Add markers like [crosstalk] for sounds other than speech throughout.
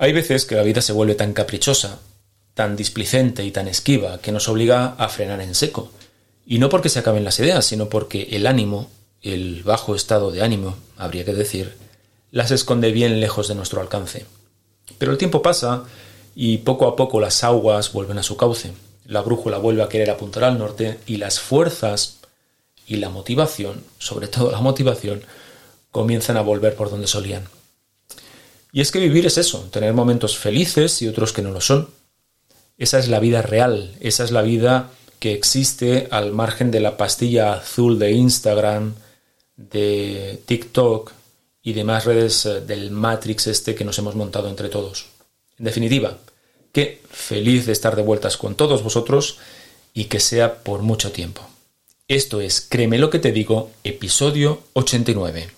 Hay veces que la vida se vuelve tan caprichosa, tan displicente y tan esquiva que nos obliga a frenar en seco. Y no porque se acaben las ideas, sino porque el ánimo, el bajo estado de ánimo, habría que decir, las esconde bien lejos de nuestro alcance. Pero el tiempo pasa y poco a poco las aguas vuelven a su cauce. La brújula vuelve a querer apuntar al norte y las fuerzas y la motivación, sobre todo la motivación, comienzan a volver por donde solían. Y es que vivir es eso, tener momentos felices y otros que no lo son. Esa es la vida real, esa es la vida que existe al margen de la pastilla azul de Instagram, de TikTok y demás redes eh, del Matrix este que nos hemos montado entre todos. En definitiva, que feliz de estar de vueltas con todos vosotros y que sea por mucho tiempo. Esto es Créeme lo que te digo, episodio 89.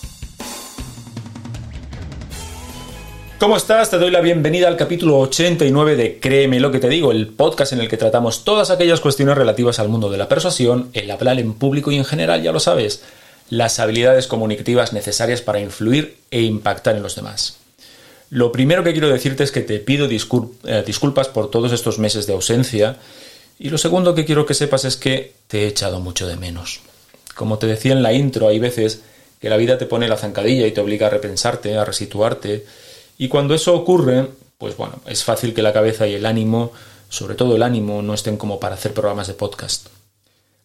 ¿Cómo estás? Te doy la bienvenida al capítulo 89 de Créeme lo que te digo, el podcast en el que tratamos todas aquellas cuestiones relativas al mundo de la persuasión, el hablar en público y en general, ya lo sabes, las habilidades comunicativas necesarias para influir e impactar en los demás. Lo primero que quiero decirte es que te pido eh, disculpas por todos estos meses de ausencia y lo segundo que quiero que sepas es que te he echado mucho de menos. Como te decía en la intro, hay veces que la vida te pone la zancadilla y te obliga a repensarte, a resituarte, y cuando eso ocurre, pues bueno, es fácil que la cabeza y el ánimo, sobre todo el ánimo, no estén como para hacer programas de podcast.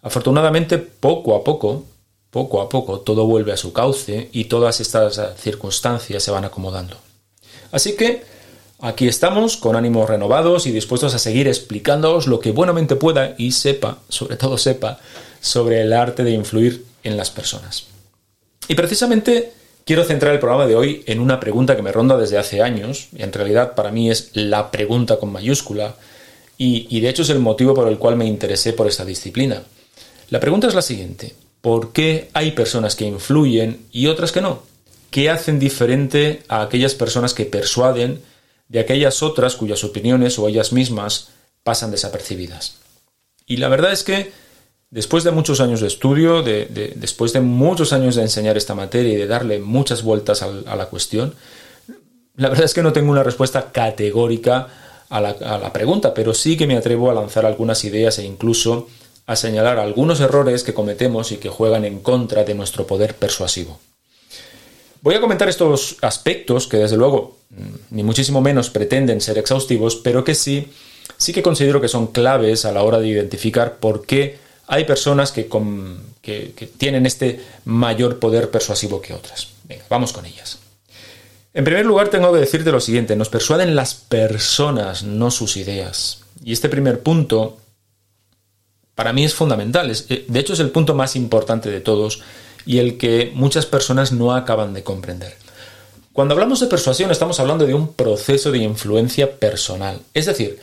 Afortunadamente, poco a poco, poco a poco, todo vuelve a su cauce y todas estas circunstancias se van acomodando. Así que aquí estamos con ánimos renovados y dispuestos a seguir explicándoos lo que buenamente pueda y sepa, sobre todo sepa, sobre el arte de influir en las personas. Y precisamente Quiero centrar el programa de hoy en una pregunta que me ronda desde hace años, y en realidad para mí es la pregunta con mayúscula, y, de hecho es el motivo por el cual me interesé por esta disciplina. La pregunta es la siguiente, ¿por qué hay personas que influyen y otras que no? ¿Qué hacen diferente a aquellas personas que persuaden de aquellas otras cuyas opiniones o ellas mismas pasan desapercibidas? Y la verdad es que Después de muchos años de estudio, después de muchos años de enseñar esta materia y de darle muchas vueltas a, la cuestión, la verdad es que no tengo una respuesta categórica a la, a la, pregunta, pero sí que me atrevo a lanzar algunas ideas e incluso a señalar algunos errores que cometemos y que juegan en contra de nuestro poder persuasivo. Voy a comentar estos aspectos que desde luego ni muchísimo menos pretenden ser exhaustivos, pero que sí, sí que considero que son claves a la hora de identificar por qué hay personas que, tienen este mayor poder persuasivo que otras. Venga, vamos con ellas. En primer lugar, tengo que decirte lo siguiente, nos persuaden las personas, no sus ideas. Y este primer punto, para mí es fundamental. Eh, de hecho, es el punto más importante de todos y el que muchas personas no acaban de comprender. Cuando hablamos de persuasión estamos hablando de un proceso de influencia personal. Es decir,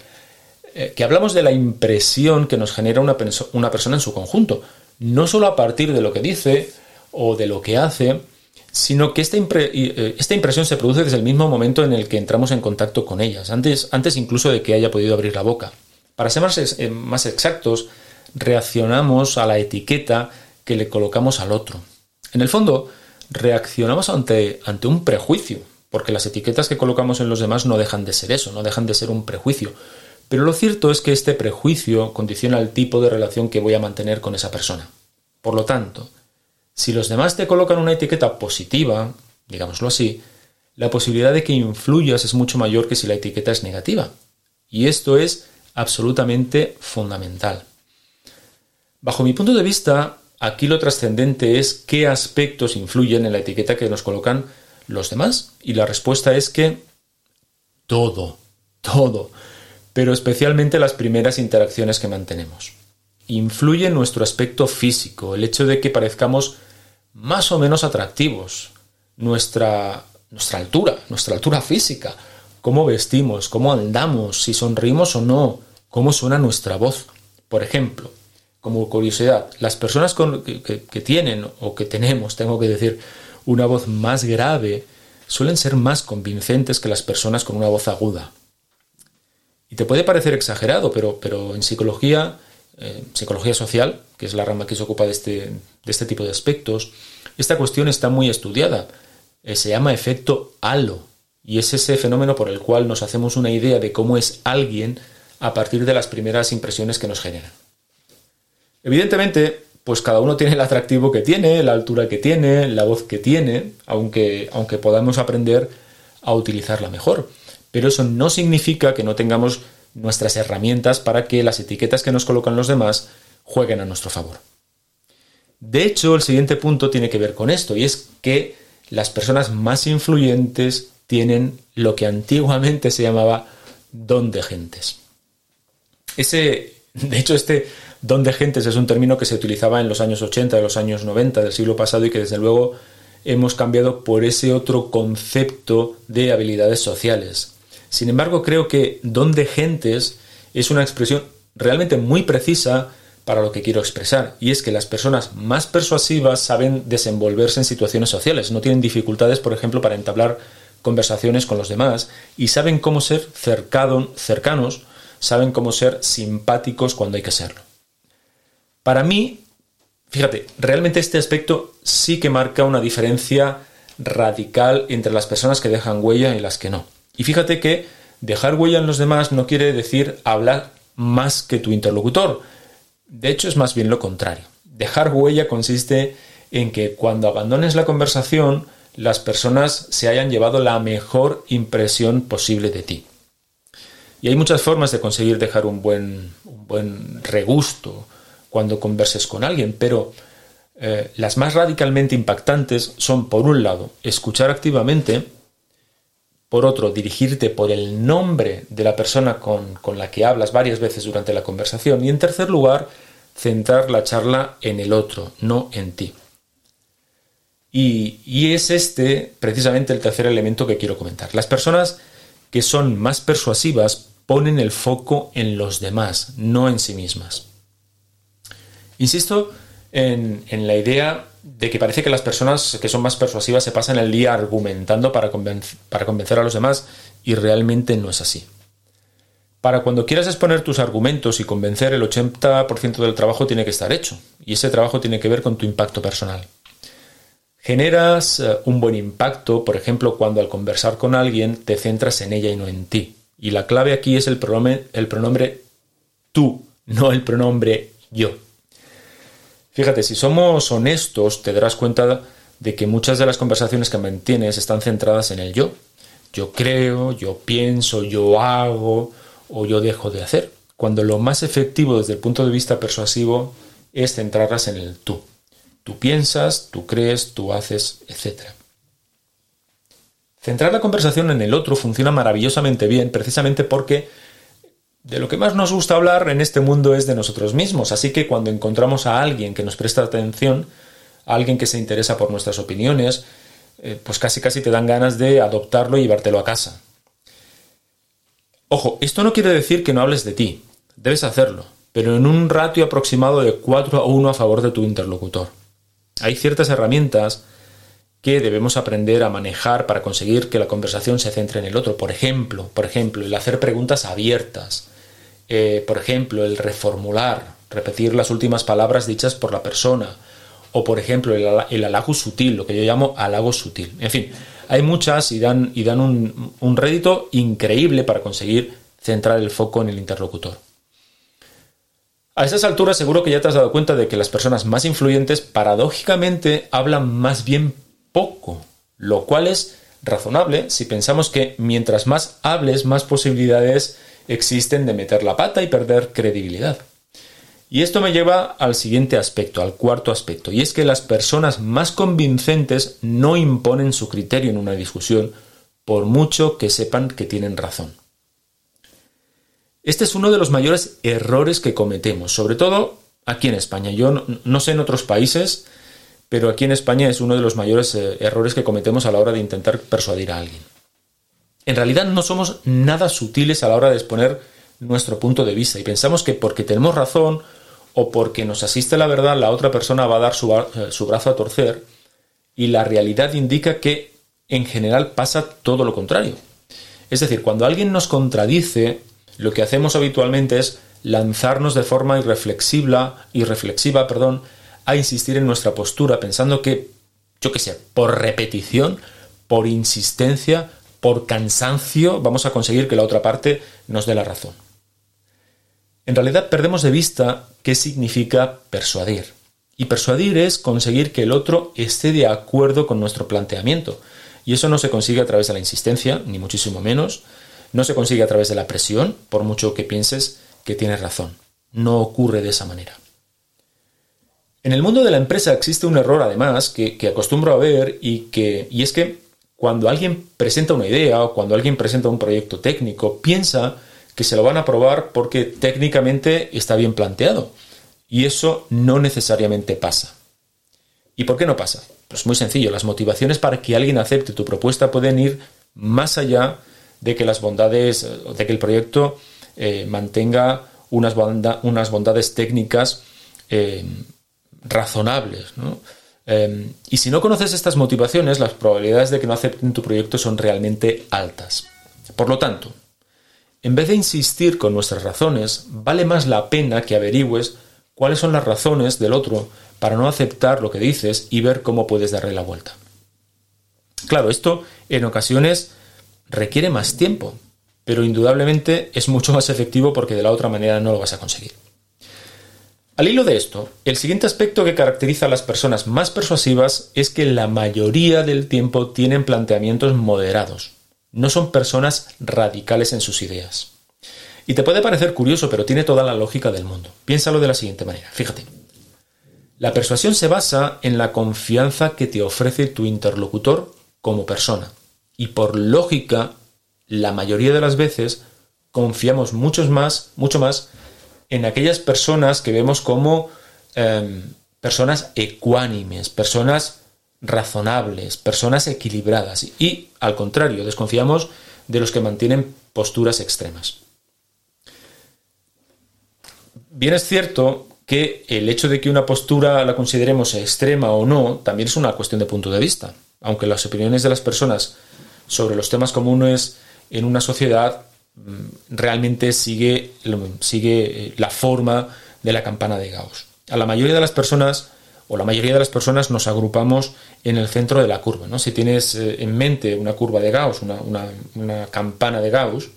eh, que hablamos de la impresión que nos genera una, persona en su conjunto. No solo a partir de lo que dice o de lo que hace, sino que esta, eh, esta, impresión se produce desde el mismo momento en el que entramos en contacto con ellas, antes, antes incluso de que haya podido abrir la boca. Para ser más, eh, exactos, reaccionamos a la etiqueta que le colocamos al otro. En el fondo, reaccionamos ante un prejuicio, porque las etiquetas que colocamos en los demás no dejan de ser eso, no dejan de ser un prejuicio. Pero lo cierto es que este prejuicio condiciona el tipo de relación que voy a mantener con esa persona. Por lo tanto, si los demás te colocan una etiqueta positiva, digámoslo así, la posibilidad de que influyas es mucho mayor que si la etiqueta es negativa. Y esto es absolutamente fundamental. Bajo mi punto de vista, aquí lo trascendente es qué aspectos influyen en la etiqueta que nos colocan los demás. Y la respuesta es que todo, todo, pero especialmente las primeras interacciones que mantenemos influye en nuestro aspecto físico, el hecho de que parezcamos más o menos atractivos, nuestra, nuestra altura, nuestra altura física, cómo vestimos, cómo andamos, si sonrimos o no, cómo suena nuestra voz. Por ejemplo, como curiosidad, las personas que, tienen o que tenemos, tengo que decir, una voz más grave, suelen ser más convincentes que las personas con una voz aguda. Y te puede parecer exagerado, pero, pero en psicología eh, psicología social, que es la rama que se ocupa de este, de este tipo de aspectos, esta cuestión está muy estudiada. Eh, se llama efecto halo y es ese fenómeno por el cual nos hacemos una idea de cómo es alguien a partir de las primeras impresiones que nos generan. Evidentemente, pues cada uno tiene el atractivo que tiene, la altura que tiene, la voz que tiene, aunque, aunque podamos aprender a utilizarla mejor. Pero eso no significa que no tengamos nuestras herramientas para que las etiquetas que nos colocan los demás jueguen a nuestro favor. De hecho, el siguiente punto tiene que ver con esto, y es que las personas más influyentes tienen lo que antiguamente se llamaba don de gentes. Ese, de hecho, este don de gentes es un término que se utilizaba en los años 80, de los años 90 del siglo pasado y que desde luego hemos cambiado por ese otro concepto de habilidades sociales, sin embargo, creo que don de gentes es una expresión realmente muy precisa para lo que quiero expresar, y es que las personas más persuasivas saben desenvolverse en situaciones sociales, no tienen dificultades, por ejemplo, para entablar conversaciones con los demás, y saben cómo ser cercanos, saben cómo ser simpáticos cuando hay que serlo. Para mí, fíjate, realmente este aspecto sí que marca una diferencia radical entre las personas que dejan huella y las que no. Y fíjate que dejar huella en los demás no quiere decir hablar más que tu interlocutor. De hecho, es más bien lo contrario. Dejar huella consiste en que cuando abandones la conversación, las personas se hayan llevado la mejor impresión posible de ti. Y hay muchas formas de conseguir dejar un buen, buen regusto cuando converses con alguien, pero eh, las más radicalmente impactantes son, por un lado, escuchar activamente, por otro, dirigirte por el nombre de la persona con, la que hablas varias veces durante la conversación. Y en tercer lugar, centrar la charla en el otro, no en ti. Y, y, es este precisamente el tercer elemento que quiero comentar. Las personas que son más persuasivas ponen el foco en los demás, no en sí mismas. Insisto en, en la idea de que parece que las personas que son más persuasivas se pasan el día argumentando para, para convencer a los demás y realmente no es así. Para cuando quieras exponer tus argumentos y convencer, el 80% del trabajo tiene que estar hecho y ese trabajo tiene que ver con tu impacto personal. Generas eh, un buen impacto, por ejemplo, cuando al conversar con alguien te centras en ella y no en ti. Y la clave aquí es el el pronombre tú, no el pronombre yo. Fíjate, si somos honestos, te darás cuenta de que muchas de las conversaciones que mantienes están centradas en el yo. Yo creo, yo pienso, yo hago o yo dejo de hacer. Cuando lo más efectivo desde el punto de vista persuasivo es centrarlas en el tú. Tú piensas, tú crees, tú haces, etc. Centrar la conversación en el otro funciona maravillosamente bien precisamente porque de lo que más nos gusta hablar en este mundo es de nosotros mismos, así que cuando encontramos a alguien que nos presta atención, a alguien que se interesa por nuestras opiniones, eh, pues casi casi te dan ganas de adoptarlo y llevártelo a casa. Ojo, esto no quiere decir que no hables de ti, debes hacerlo, pero en un ratio aproximado de 4 a 1 a favor de tu interlocutor. Hay ciertas herramientas que debemos aprender a manejar para conseguir que la conversación se centre en el otro. Por ejemplo, por ejemplo, el hacer preguntas abiertas. Eh, por ejemplo, el reformular, repetir las últimas palabras dichas por la persona. O, por ejemplo, el, halago sutil, lo que yo llamo halago sutil. En fin, hay muchas y dan, y dan un, un rédito increíble para conseguir centrar el foco en el interlocutor. A esas alturas seguro que ya te has dado cuenta de que las personas más influyentes paradójicamente hablan más bien poco, lo cual es razonable si pensamos que mientras más hables, más posibilidades existen de meter la pata y perder credibilidad. Y esto me lleva al siguiente aspecto, al cuarto aspecto, y es que las personas más convincentes no imponen su criterio en una discusión, por mucho que sepan que tienen razón. Este es uno de los mayores errores que cometemos, sobre todo aquí en España. Yo no, sé en otros países, pero aquí en España es uno de los mayores eh, errores que cometemos a la hora de intentar persuadir a alguien. En realidad no somos nada sutiles a la hora de exponer nuestro punto de vista y pensamos que porque tenemos razón o porque nos asiste la verdad, la otra persona va a dar su, eh, brazo a torcer y la realidad indica que en general pasa todo lo contrario. Es decir, cuando alguien nos contradice, lo que hacemos habitualmente es lanzarnos de forma irreflexiva, irreflexiva perdón, a insistir en nuestra postura, pensando que, yo qué sé, por repetición, por insistencia, por cansancio, vamos a conseguir que la otra parte nos dé la razón. En realidad perdemos de vista qué significa persuadir. Y persuadir es conseguir que el otro esté de acuerdo con nuestro planteamiento. Y eso no se consigue a través de la insistencia, ni muchísimo menos. No se consigue a través de la presión, por mucho que pienses que tienes razón. No ocurre de esa manera. En el mundo de la empresa existe un error además que, acostumbro a ver y, que, y es que cuando alguien presenta una idea o cuando alguien presenta un proyecto técnico, piensa que se lo van a aprobar porque técnicamente está bien planteado. Y eso no necesariamente pasa. ¿Y por qué no pasa? Pues muy sencillo, las motivaciones para que alguien acepte tu propuesta pueden ir más allá de que las bondades, de que el proyecto eh, mantenga unas, bondades técnicas eh, razonables. Em, y si no conoces estas motivaciones, las probabilidades de que no acepten tu proyecto son realmente altas. Por lo tanto, en vez de insistir con nuestras razones, vale más la pena que averigües cuáles son las razones del otro para no aceptar lo que dices y ver cómo puedes darle la vuelta. Claro, esto en ocasiones requiere más tiempo, pero indudablemente es mucho más efectivo porque de la otra manera no lo vas a conseguir. Al hilo de esto, el siguiente aspecto que caracteriza a las personas más persuasivas es que la mayoría del tiempo tienen planteamientos moderados. No son personas radicales en sus ideas. Y te puede parecer curioso, pero tiene toda la lógica del mundo. Piénsalo de la siguiente manera. Fíjate. La persuasión se basa en la confianza que te ofrece tu interlocutor como persona. Y por lógica, la mayoría de las veces confiamos mucho más, mucho más en aquellas personas que vemos como em, personas ecuánimes, personas razonables, personas equilibradas. Y al contrario, desconfiamos de los que mantienen posturas extremas. Bien es cierto que el hecho de que una postura la consideremos extrema o no también es una cuestión de punto de vista. Aunque las opiniones de las personas sobre los temas comunes en una sociedad realmente sigue, sigue eh, la forma de la campana de Gauss. A la mayoría de las personas, o la mayoría de las personas, nos agrupamos en el centro de la curva. ¿no? Si tienes eh, en mente una curva de Gauss, una, campana de Gauss,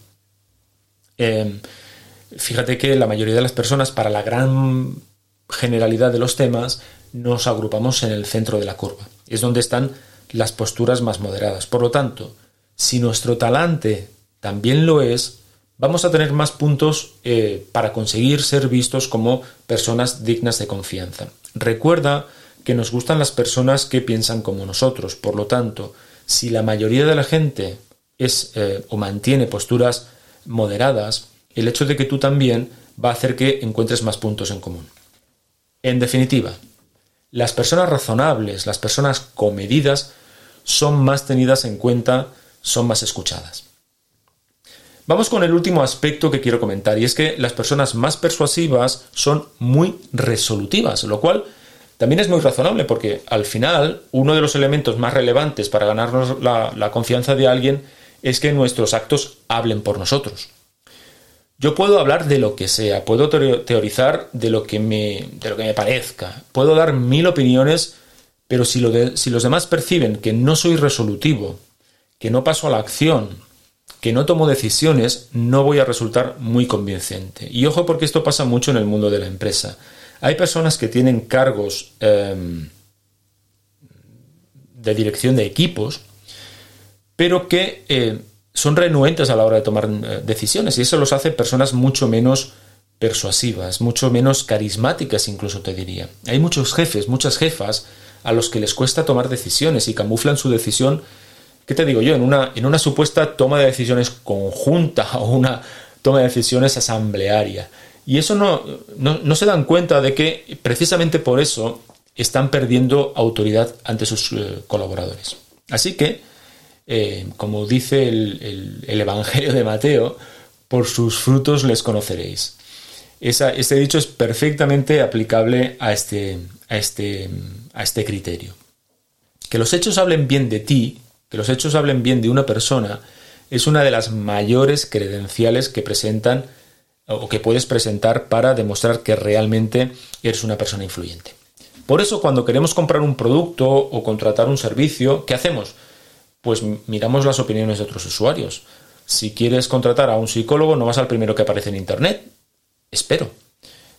em, fíjate que la mayoría de las personas, para la gran generalidad de los temas, nos agrupamos en el centro de la curva. Es donde están las posturas más moderadas. Por lo tanto, si nuestro talante también lo es, vamos a tener más puntos eh, para conseguir ser vistos como personas dignas de confianza. Recuerda que nos gustan las personas que piensan como nosotros, por lo tanto, si la mayoría de la gente es eh, o mantiene posturas moderadas, el hecho de que tú también va a hacer que encuentres más puntos en común. En definitiva, las personas razonables, las personas comedidas, son más tenidas en cuenta, son más escuchadas. Vamos con el último aspecto que quiero comentar, y es que las personas más persuasivas son muy resolutivas, lo cual también es muy razonable porque al final uno de los elementos más relevantes para ganarnos la, confianza de alguien es que nuestros actos hablen por nosotros. Yo puedo hablar de lo que sea, puedo teorizar de lo que me, de lo que me parezca, puedo dar mil opiniones, pero si, si los demás perciben que no soy resolutivo, que no paso a la acción, que no tomo decisiones, no voy a resultar muy convincente. Y ojo porque esto pasa mucho en el mundo de la empresa. Hay personas que tienen cargos em, de dirección de equipos, pero que eh, son renuentes a la hora de tomar eh, decisiones y eso los hace personas mucho menos persuasivas, mucho menos carismáticas incluso te diría. Hay muchos jefes, muchas jefas a los que les cuesta tomar decisiones y camuflan su decisión ¿qué te digo yo? En una, en una supuesta toma de decisiones conjunta [laughs] o una toma de decisiones asamblearia. Y eso no, no, se dan cuenta de que precisamente por eso están perdiendo autoridad ante sus eh, colaboradores. Así que, eh, como dice el, Evangelio de Mateo, por sus frutos les conoceréis. este dicho es perfectamente aplicable a este, a, este, a este criterio. Que los hechos hablen bien de ti que los hechos hablen bien de una persona es una de las mayores credenciales que presentan o que puedes presentar para demostrar que realmente eres una persona influyente. Por eso cuando queremos comprar un producto o contratar un servicio, ¿qué hacemos? Pues miramos las opiniones de otros usuarios. Si quieres contratar a un psicólogo, no vas al primero que aparece en Internet, espero,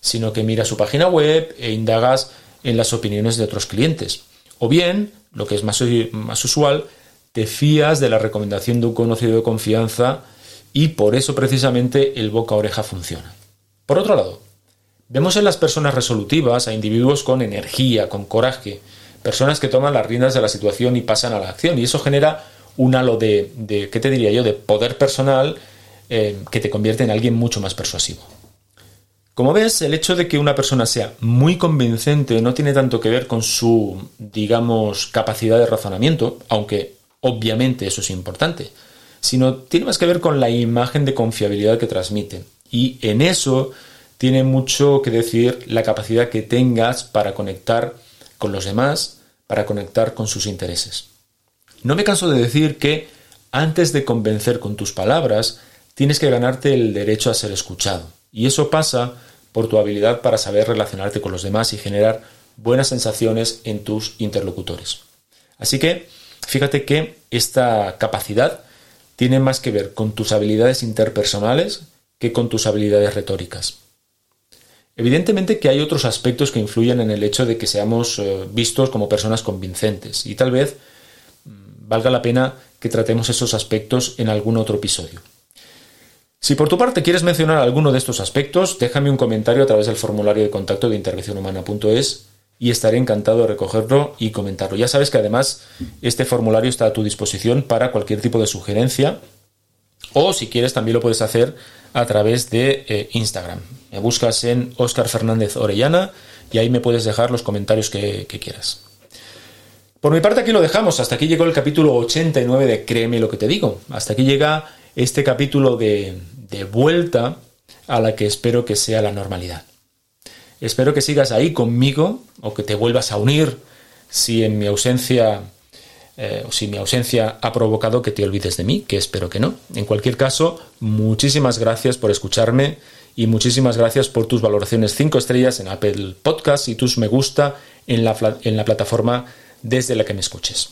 sino que miras su página web e indagas en las opiniones de otros clientes. O bien, lo que es más, más usual, te de la recomendación de un conocido de confianza y por eso precisamente el boca oreja funciona. Por otro lado, vemos en las personas resolutivas a individuos con energía, con coraje, personas que toman las riendas de la situación y pasan a la acción y eso genera un halo de, ¿qué te diría yo?, de poder personal eh, que te convierte en alguien mucho más persuasivo. Como ves, el hecho de que una persona sea muy convincente no tiene tanto que ver con su, digamos, capacidad de razonamiento, aunque obviamente eso es importante, sino tiene más que ver con la imagen de confiabilidad que transmite. Y en eso tiene mucho que decir la capacidad que tengas para conectar con los demás, para conectar con sus intereses. No me canso de decir que antes de convencer con tus palabras, tienes que ganarte el derecho a ser escuchado. Y eso pasa por tu habilidad para saber relacionarte con los demás y generar buenas sensaciones en tus interlocutores. Así que Fíjate que esta capacidad tiene más que ver con tus habilidades interpersonales que con tus habilidades retóricas. Evidentemente que hay otros aspectos que influyen en el hecho de que seamos eh, vistos como personas convincentes y tal vez mm, valga la pena que tratemos esos aspectos en algún otro episodio. Si por tu parte quieres mencionar alguno de estos aspectos, déjame un comentario a través del formulario de contacto de intervencionhumana.es y estaré encantado de recogerlo y comentarlo. Ya sabes que además este formulario está a tu disposición para cualquier tipo de sugerencia o si quieres también lo puedes hacer a través de eh, Instagram. Me buscas en Oscar Fernández Orellana y ahí me puedes dejar los comentarios que, quieras. Por mi parte aquí lo dejamos. Hasta aquí llegó el capítulo 89 de Créeme lo que te digo. Hasta aquí llega este capítulo de, de vuelta a la que espero que sea la normalidad. Espero que sigas ahí conmigo o que te vuelvas a unir si en mi ausencia eh, o si mi ausencia ha provocado que te olvides de mí, que espero que no. En cualquier caso, muchísimas gracias por escucharme y muchísimas gracias por tus valoraciones 5 estrellas en Apple Podcast y tus me gusta en la, en la plataforma desde la que me escuches.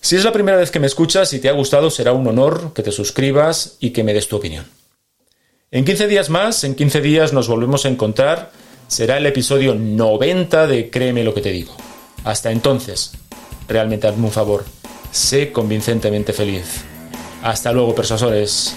Si es la primera vez que me escuchas y te ha gustado, será un honor que te suscribas y que me des tu opinión. En 15 días más, en 15 días nos volvemos a encontrar será el episodio 90 de Créeme lo que te digo. Hasta entonces, realmente hazme un favor, sé convincentemente feliz. Hasta luego, persuasores.